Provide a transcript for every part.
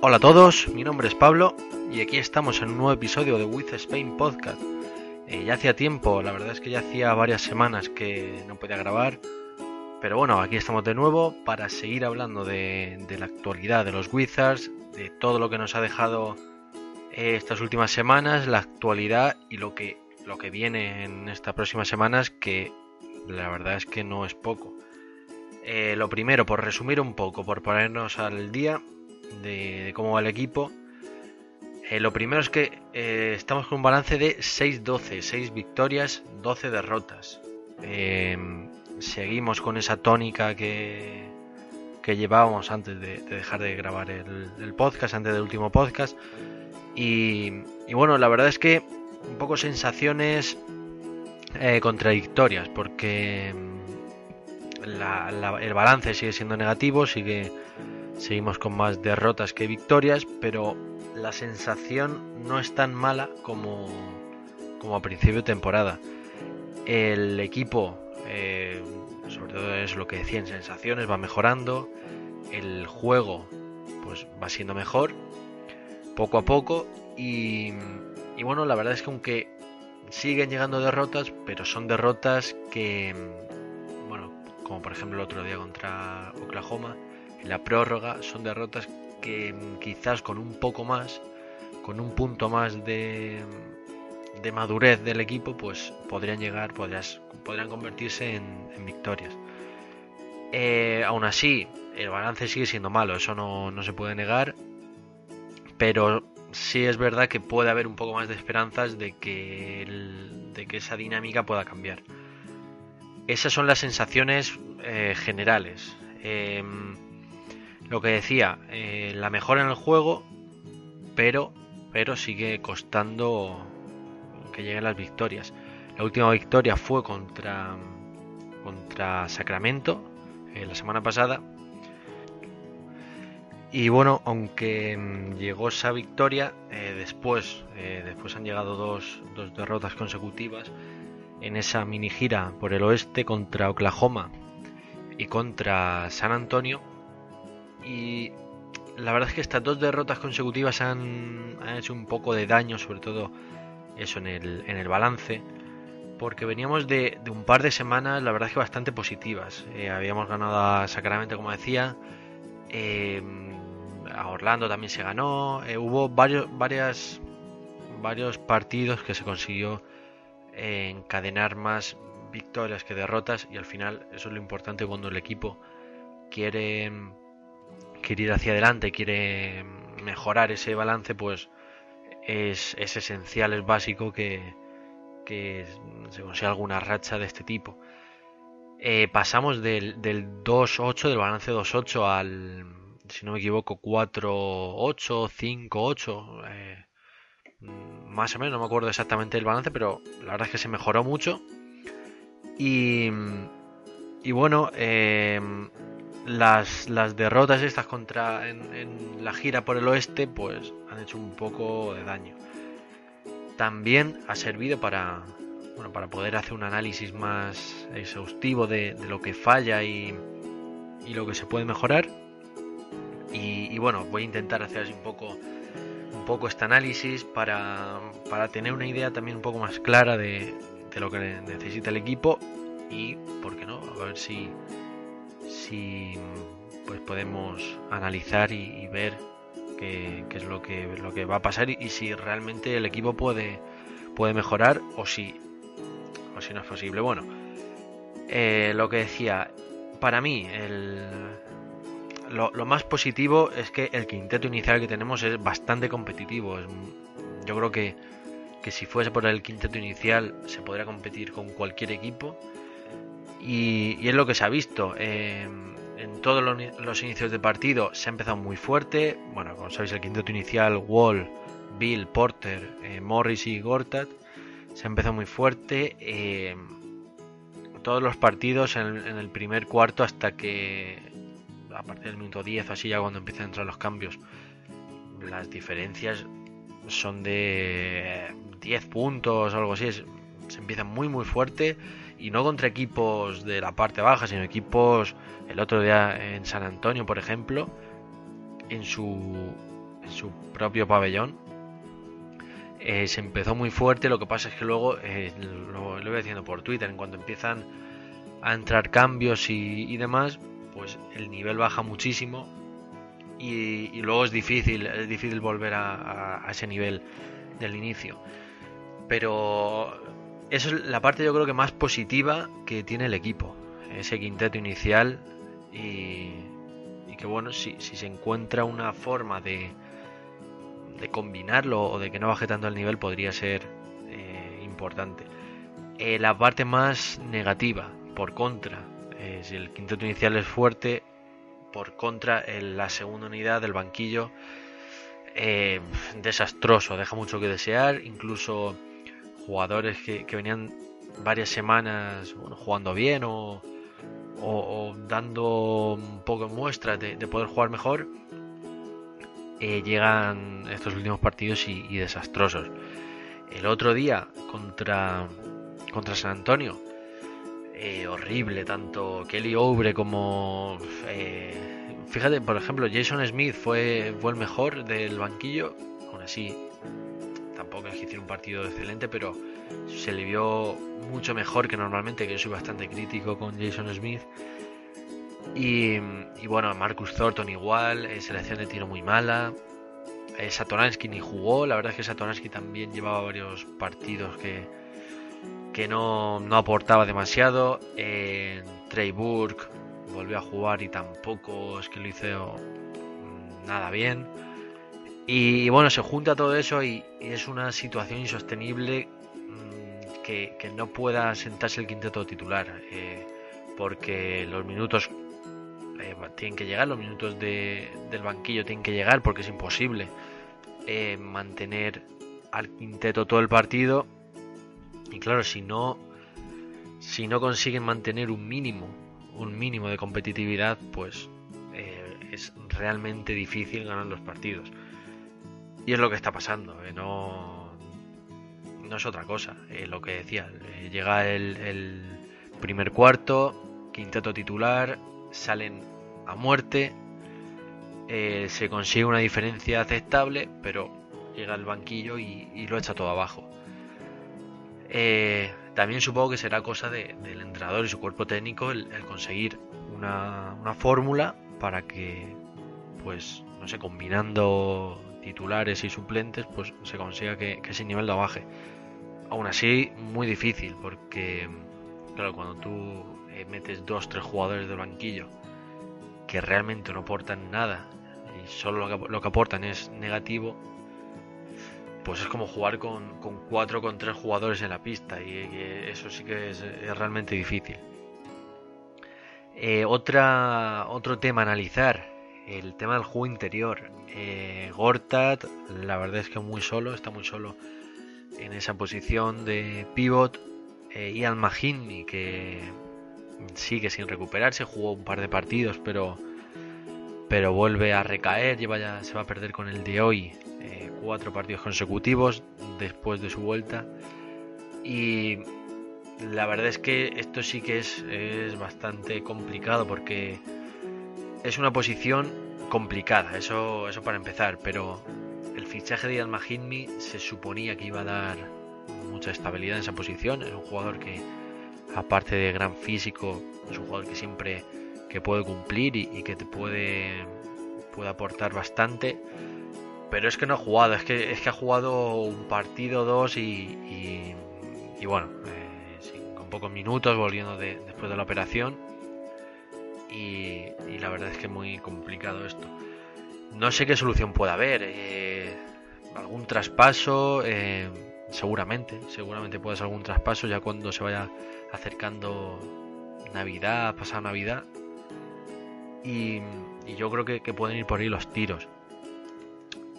Hola a todos, mi nombre es Pablo y aquí estamos en un nuevo episodio de With Spain Podcast. Eh, ya hacía tiempo, la verdad es que ya hacía varias semanas que no podía grabar, pero bueno, aquí estamos de nuevo para seguir hablando de, la actualidad de los Wizards, de todo lo que nos ha dejado eh, estas últimas semanas, la actualidad y lo que, lo que viene en estas próximas semanas, que la verdad es que no es poco. Eh, lo primero, por resumir un poco, por ponernos al día, de, cómo va el equipo. Eh, lo primero es que eh, estamos con un balance de 6-12, 6 victorias, 12 derrotas. Em, seguimos con esa tónica que, que llevábamos antes de, dejar de grabar el, podcast, antes del último podcast. Y, bueno, la verdad es que un poco sensaciones eh, contradictorias, porque em, el balance sigue siendo negativo, sigue Seguimos con más derrotas que victorias, pero la sensación no es tan mala como, como a principio de temporada. El equipo, eh, sobre todo es lo que decía en sensaciones, va mejorando. El juego pues va siendo mejor poco a poco y, y bueno, la verdad es que aunque siguen llegando derrotas, pero son derrotas que, bueno, como por ejemplo el otro día contra Oklahoma, en la prórroga son derrotas que quizás con un poco más, con un punto más de, madurez del equipo, pues podrían llegar, podrían convertirse en, victorias. Eh, aún así, el balance sigue siendo malo, eso no, no se puede negar, pero sí es verdad que puede haber un poco más de esperanzas de que, de que esa dinámica pueda cambiar. Esas son las sensaciones eh, generales. Em, lo que decía, eh, la mejora en el juego, pero, pero sigue costando que lleguen las victorias. La última victoria fue contra, contra Sacramento eh, la semana pasada. Y bueno, aunque mm, llegó esa victoria, eh, después, después han llegado dos, dos derrotas consecutivas en esa mini gira por el oeste contra Oklahoma y contra San Antonio y la verdad es que estas dos derrotas consecutivas han, hecho un poco de daño, sobre todo eso en el, en el balance, porque veníamos de, un par de semanas, la verdad es que bastante positivas. Eh, habíamos ganado a Sacramento, como decía, eh, a Orlando también se ganó, eh, hubo varios, varias, varios partidos que se consiguió encadenar más victorias que derrotas y al final eso es lo importante cuando el equipo quiere quiere ir hacia adelante, quiere mejorar ese balance, pues es, esencial, es básico que, se consiga alguna racha de este tipo. Eh, pasamos del, del 2-8, del balance 2-8 al, si no me equivoco, 4-8, 5-8. Eh, más o menos, no me acuerdo exactamente el balance, pero la verdad es que se mejoró mucho. Y, y bueno, eh, las, las derrotas estas contra en, la gira por el oeste pues han hecho un poco de daño. También ha servido para, bueno, para poder hacer un análisis más exhaustivo de, lo que falla y, y, lo que se puede mejorar. Y, bueno, voy a intentar hacer así un poco, un poco este análisis para, para tener una idea también un poco más clara de, de lo que necesita el equipo y, ¿por qué no? A ver si, si pues podemos analizar y, ver qué, es lo que, lo que va a pasar y, si realmente el equipo puede, puede mejorar o si, o si no es posible. Bueno, eh, lo que decía, para mí, el, lo, más positivo es que el quinteto inicial que tenemos es bastante competitivo. yo creo que, que, si fuese por el quinteto inicial se podría competir con cualquier equipo. Y, es lo que se ha visto. Em, en todos los, inicios de partido se ha empezado muy fuerte. Bueno, como sabéis, el quinteto inicial, Wall, Bill, Porter, eh, Morris y Gortat, se ha empezado muy fuerte. Em, todos los partidos en, el primer cuarto hasta que a partir del minuto 10 así ya cuando empiezan a entrar los cambios las diferencias son de 10 puntos o algo así se empieza muy muy fuerte y no contra equipos de la parte baja sino equipos el otro día en San Antonio por ejemplo en su, en su propio pabellón eh, se empezó muy fuerte lo que pasa es que luego eh, lo, lo voy diciendo por Twitter en cuanto empiezan a entrar cambios y, demás, pues el nivel baja muchísimo y, luego es difícil, es difícil volver a, ese nivel del inicio. Pero eso es la parte yo creo que más positiva que tiene el equipo, ese quinteto inicial y, que bueno, si, si, se encuentra una forma de, de combinarlo o de que no baje tanto el nivel podría ser eh, importante. Eh, la parte más negativa, por contra, eh, si el quinteto inicial es fuerte, por contra, la segunda unidad del banquillo, desastroso, deja mucho que desear, incluso jugadores que, venían varias semanas jugando bien o, dando un poco muestras de, poder jugar mejor, eh, llegan estos últimos partidos y, desastrosos. El otro día contra, contra San Antonio, eh, horrible, tanto Kelly Oubre como... Eh, fíjate, por ejemplo, Jason Smith fue, fue el mejor del banquillo, aún así tampoco es que hiciera un partido excelente, pero se le vio mucho mejor que normalmente, que yo soy bastante crítico con Jason Smith. Y, bueno, Marcus Thornton igual, eh, selección de tiro muy mala. Eh, Satoransky ni jugó, la verdad es que Satoransky también llevaba varios partidos que, que no, aportaba demasiado. Eh, Trey Burke volvió a jugar y tampoco es que lo hizo nada bien. Y, bueno, se junta todo eso y, es una situación insostenible mm, que, no pueda sentarse el quinteto titular. Eh, porque los minutos eh, tienen que llegar, los minutos del banquillo tienen que llegar porque es imposible eh, mantener al quinteto todo el partido y claro, si no, si no consiguen mantener un mínimo, un mínimo de competitividad, pues es realmente difícil ganar los partidos. Y es lo que está pasando, eh, no, no es otra cosa. Eh, lo que decía, llega el, primer cuarto, quinteto titular, salen a muerte, se consigue una diferencia aceptable, pero llega el banquillo y lo echa todo abajo. Eh, también supongo que será cosa del entrenador y su cuerpo técnico el, conseguir una, fórmula para que, pues, no sé, combinando titulares y suplentes, pues se consiga que, ese nivel lo baje. Aún así, muy difícil, porque, claro, cuando tú eh, metes dos, tres jugadores del banquillo que realmente no aportan nada y solo lo que aportan es negativo, pues es como jugar con, con cuatro con tres jugadores en la pista y, eso sí que es, realmente difícil. Eh, otra, otro tema a analizar, el tema del juego interior. Eh, Gortat, la verdad es que muy solo, está muy solo en esa posición de pivot. Eh, Ian Mahinmi, que sigue sin recuperarse, jugó un par de partidos, pero, pero vuelve a recaer, lleva ya, se va a perder con el de hoy cuatro partidos consecutivos después de su vuelta. Y la verdad es que esto sí que es, es bastante complicado porque es una posición complicada, eso, eso para empezar, pero el fichaje de Alma se suponía que iba a dar mucha estabilidad en esa posición, es un jugador que aparte de gran físico, es un jugador que siempre que puede cumplir y, que te puede, puede aportar bastante pero es que no ha jugado, es que, es que ha jugado un partido, dos y, y, bueno, eh, con pocos minutos volviendo después de la operación. Y, la verdad es que es muy complicado esto. No sé qué solución puede haber. Eh, algún traspaso, eh, seguramente, seguramente puede ser algún traspaso ya cuando se vaya acercando Navidad, pasada Navidad. Y, yo creo que, pueden ir por ahí los tiros.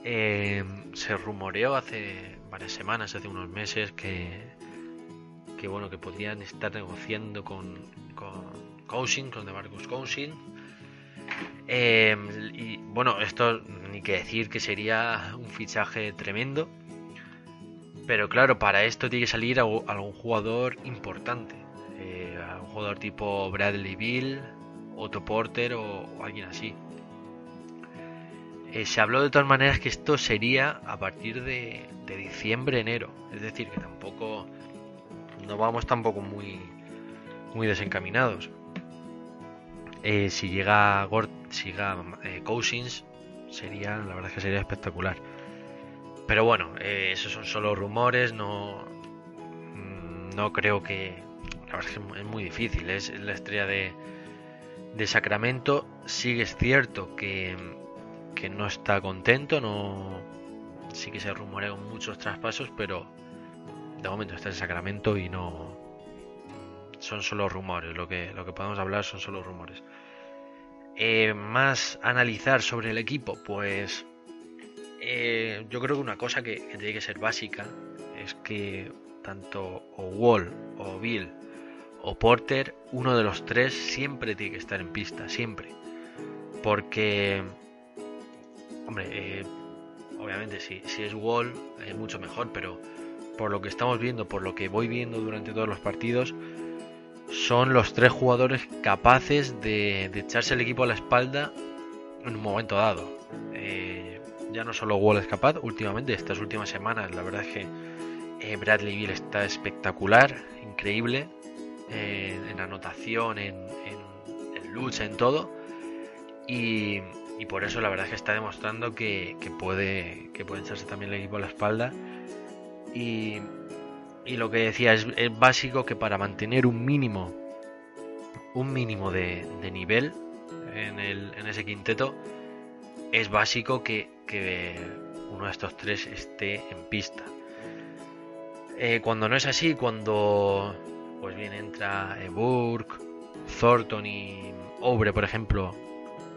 Eh, se rumoreó hace varias semanas, hace unos meses, que, que bueno, que podrían estar negociando con, con Cousin, con DeMarcus Cousin. Eh, y bueno, esto ni que decir que sería un fichaje tremendo. Pero claro, para esto tiene que salir algún jugador importante. Eh, un jugador tipo Bradley Bill, Otto Porter o, alguien así. Eh, se habló de todas maneras que esto sería a partir de, de diciembre, enero. Es decir, que tampoco no vamos tampoco muy, muy desencaminados. Eh, si llega Gord, si llega eh, Cousins, sería, la verdad es que sería espectacular. Pero bueno, eh, esos son solo rumores, no, mm, no creo que, la verdad es que es muy difícil, es la estrella de, de Sacramento. Sí es cierto que, que no está contento, no, sí que se rumorean muchos traspasos, pero de momento está en Sacramento y no son solo rumores. Lo que, lo que podemos hablar son solo rumores. Eh, más analizar sobre el equipo, pues eh, yo creo que una cosa que, tiene que ser básica es que tanto o Wall o Bill o Porter, uno de los tres siempre tiene que estar en pista, siempre. Porque, hombre, eh, obviamente si, si es Wall es mucho mejor, pero por lo que estamos viendo, por lo que voy viendo durante todos los partidos, son los tres jugadores capaces de, echarse el equipo a la espalda en un momento dado. Eh, ya no solo Wall es capaz, últimamente, estas últimas semanas, la verdad es que eh, Bradley Bill está espectacular, increíble, eh, en anotación, en, lucha, en todo. Y, por eso la verdad es que está demostrando que, puede, que puede echarse también el equipo a la espalda y, lo que decía es, básico que para mantener un mínimo, un mínimo de, nivel en, ese quinteto, es básico que, uno de estos tres esté en pista. Eh, cuando no es así, cuando pues bien entra Burke, Thornton y Obre, por ejemplo,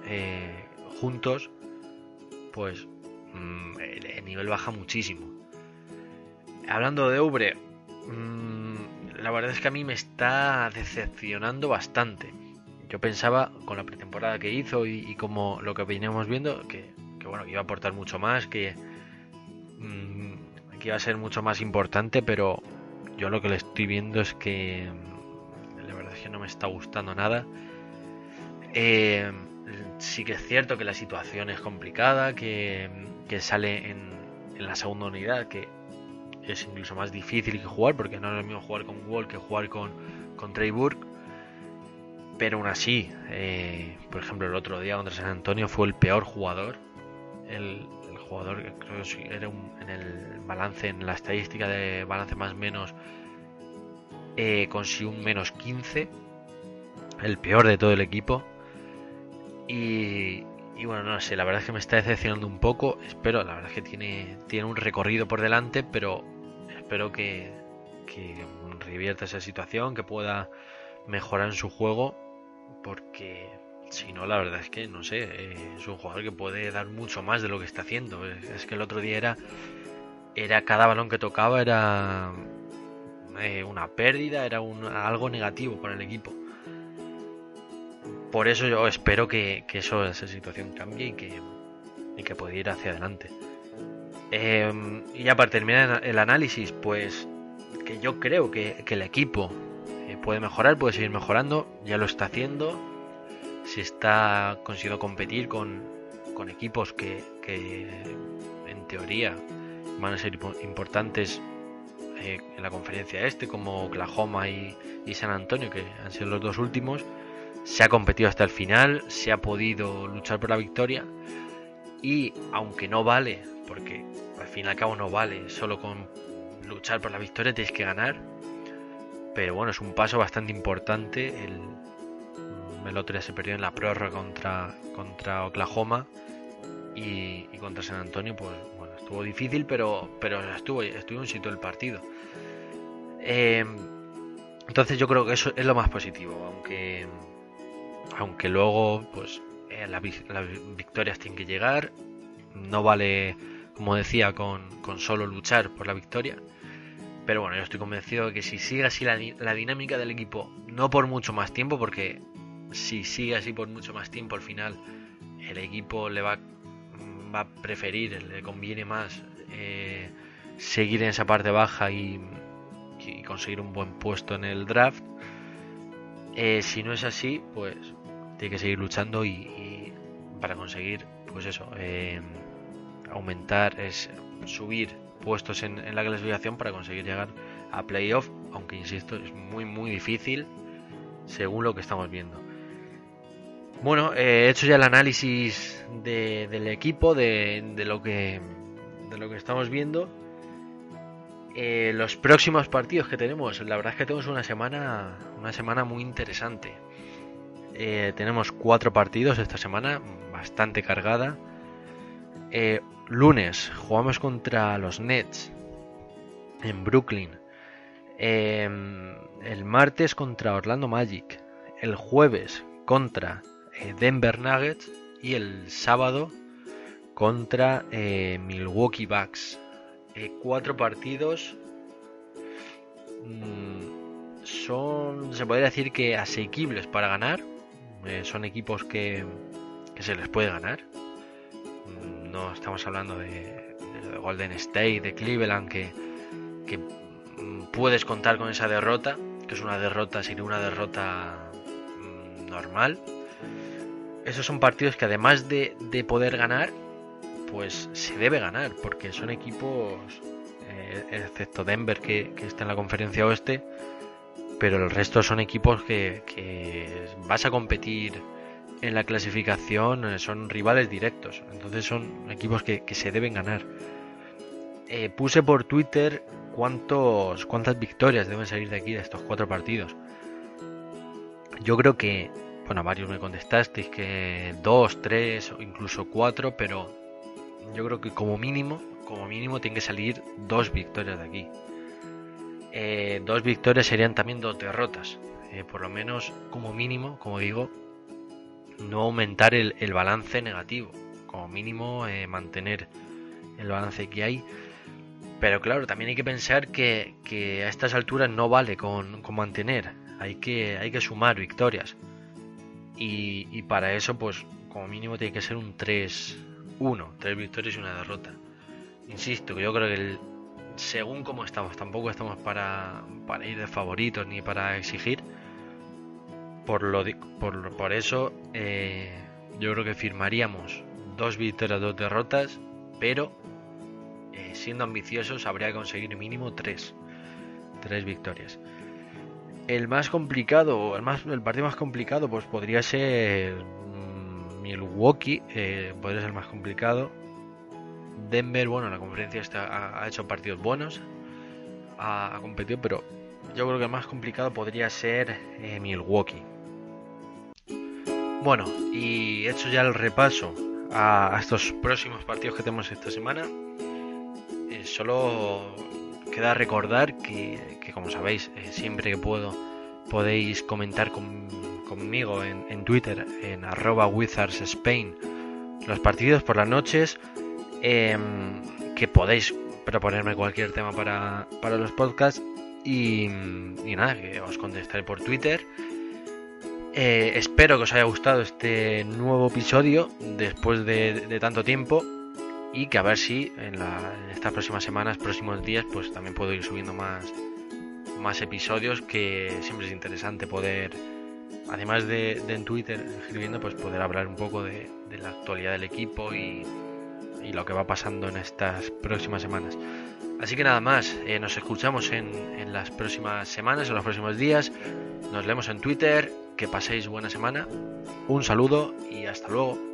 eh, juntos, pues mm, el, nivel baja muchísimo. Hablando de Ubre, mm, la verdad es que a mí me está decepcionando bastante. Yo pensaba con la pretemporada que hizo y, como lo que veníamos viendo, que, bueno, iba a aportar mucho más, que, mm, que iba a ser mucho más importante, pero yo lo que le estoy viendo es que mm, la verdad es que no me está gustando nada. Eh, sí que es cierto que la situación es complicada, que, sale en, en, la segunda unidad, que es incluso más difícil que jugar, porque no es lo mismo jugar con Wall que jugar con, con Trey Burke. Pero aún así, eh, por ejemplo, el otro día contra San Antonio fue el peor jugador. El, jugador que creo que era en el balance, en la estadística de balance más menos, eh, consiguió un menos 15. El peor de todo el equipo. Y, y bueno, no sé, la verdad es que me está decepcionando un poco. Espero, la verdad es que tiene, tiene un recorrido por delante, pero espero que, que revierta esa situación, que pueda mejorar en su juego, porque si no, la verdad es que no sé, eh, es un jugador que puede dar mucho más de lo que está haciendo. Es que el otro día era, era cada balón que tocaba era eh, una pérdida, era un, algo negativo para el equipo por eso yo espero que, eso, esa situación cambie y que, y que pueda ir hacia adelante. Em, y ya para terminar el análisis, pues que yo creo que, el equipo eh, puede mejorar, puede seguir mejorando, ya lo está haciendo. Si está consiguiendo competir con, con equipos que, en teoría van a ser importantes eh, en la conferencia este, como Oklahoma y San Antonio, que han sido los dos últimos se ha competido hasta el final, se ha podido luchar por la victoria y aunque no vale, porque al fin y al cabo no vale, solo con luchar por la victoria tienes que ganar, pero bueno, es un paso bastante importante el día se perdió en la prórroga contra, contra Oklahoma y, contra San Antonio, pues bueno, estuvo difícil, pero, pero estuvo, estuvo en sitio el partido. Eh, entonces yo creo que eso es lo más positivo, aunque, aunque luego pues eh, las, victorias tienen que llegar, no vale, como decía, con, con, solo luchar por la victoria. Pero bueno, yo estoy convencido de que si sigue así la, la dinámica del equipo, no por mucho más tiempo, porque si sigue así por mucho más tiempo, al final el equipo le va, va a preferir, le conviene más eh, seguir en esa parte baja y, conseguir un buen puesto en el draft. Eh, si no es así, pues tiene que seguir luchando y, para conseguir, pues eso, eh, aumentar, es subir puestos en, la clasificación para conseguir llegar a playoff, aunque insisto, es muy muy difícil según lo que estamos viendo. Bueno, he hecho ya el análisis del equipo, de, lo que, de lo que estamos viendo. Eh, los próximos partidos que tenemos, la verdad es que tenemos una semana, una semana muy interesante. Eh, tenemos cuatro partidos esta semana, bastante cargada. Eh, lunes jugamos contra los Nets en Brooklyn. el martes contra Orlando Magic. El jueves contra eh, Denver Nuggets y el sábado contra Milwaukee Bucks. Cuatro partidos mm, son, se podría decir que asequibles para ganar. Son equipos que, se les puede ganar. Mm, no estamos hablando de, Golden State, de Cleveland, que, que mm, puedes contar con esa derrota, que es una derrota, sin una derrota normal esos son partidos que además de, poder ganar, pues se debe ganar, porque son equipos, eh, excepto Denver que, está en la conferencia oeste, pero el resto son equipos que, vas a competir en la clasificación, eh, son rivales directos, entonces son equipos que, se deben ganar. Eh, puse por Twitter cuántos, cuántas victorias deben salir de aquí de estos cuatro partidos. Yo creo que bueno, varios me contestasteis que dos, tres o incluso cuatro, pero yo creo que como mínimo, como mínimo tiene que salir dos victorias de aquí. Eh, dos victorias serían también dos derrotas. Eh, por lo menos, como mínimo, como digo, no aumentar el, balance negativo. Como mínimo, eh, mantener el balance que hay. Pero claro, también hay que pensar que, a estas alturas no vale con, con mantener. Hay que, hay que sumar victorias. Y, para eso, pues como mínimo tiene que ser un 3-1, tres victorias y una derrota. Insisto, que yo creo que el, según como estamos, tampoco estamos para, ir de favoritos ni para exigir. Por, lo, por, por eso, eh, yo creo que firmaríamos dos victorias, dos derrotas, pero eh, siendo ambiciosos habría que conseguir mínimo tres, tres victorias. El más complicado, el, más, el partido más complicado, pues podría ser mm, Milwaukee, eh, podría ser el más complicado. Denver, bueno, la conferencia está, ha, hecho partidos buenos, ha, competido, pero yo creo que el más complicado podría ser eh, Milwaukee. Bueno, y hecho ya el repaso a, estos próximos partidos que tenemos esta semana, eh, solo queda recordar que, como sabéis, eh, siempre que puedo podéis comentar conmigo en, Twitter, en arroba Wizards los partidos por las noches, em, que podéis proponerme cualquier tema para, los podcasts y, nada, que os contestaré por Twitter. Eh, espero que os haya gustado este nuevo episodio después de tanto tiempo y que a ver si en, estas próximas semanas, próximos días, pues también puedo ir subiendo más, más episodios que siempre es interesante poder, además de, en Twitter escribiendo, pues poder hablar un poco de, la actualidad del equipo y, lo que va pasando en estas próximas semanas. Así que nada más, eh, nos escuchamos en, las próximas semanas, en los próximos días, nos leemos en Twitter, que paséis buena semana, un saludo y hasta luego.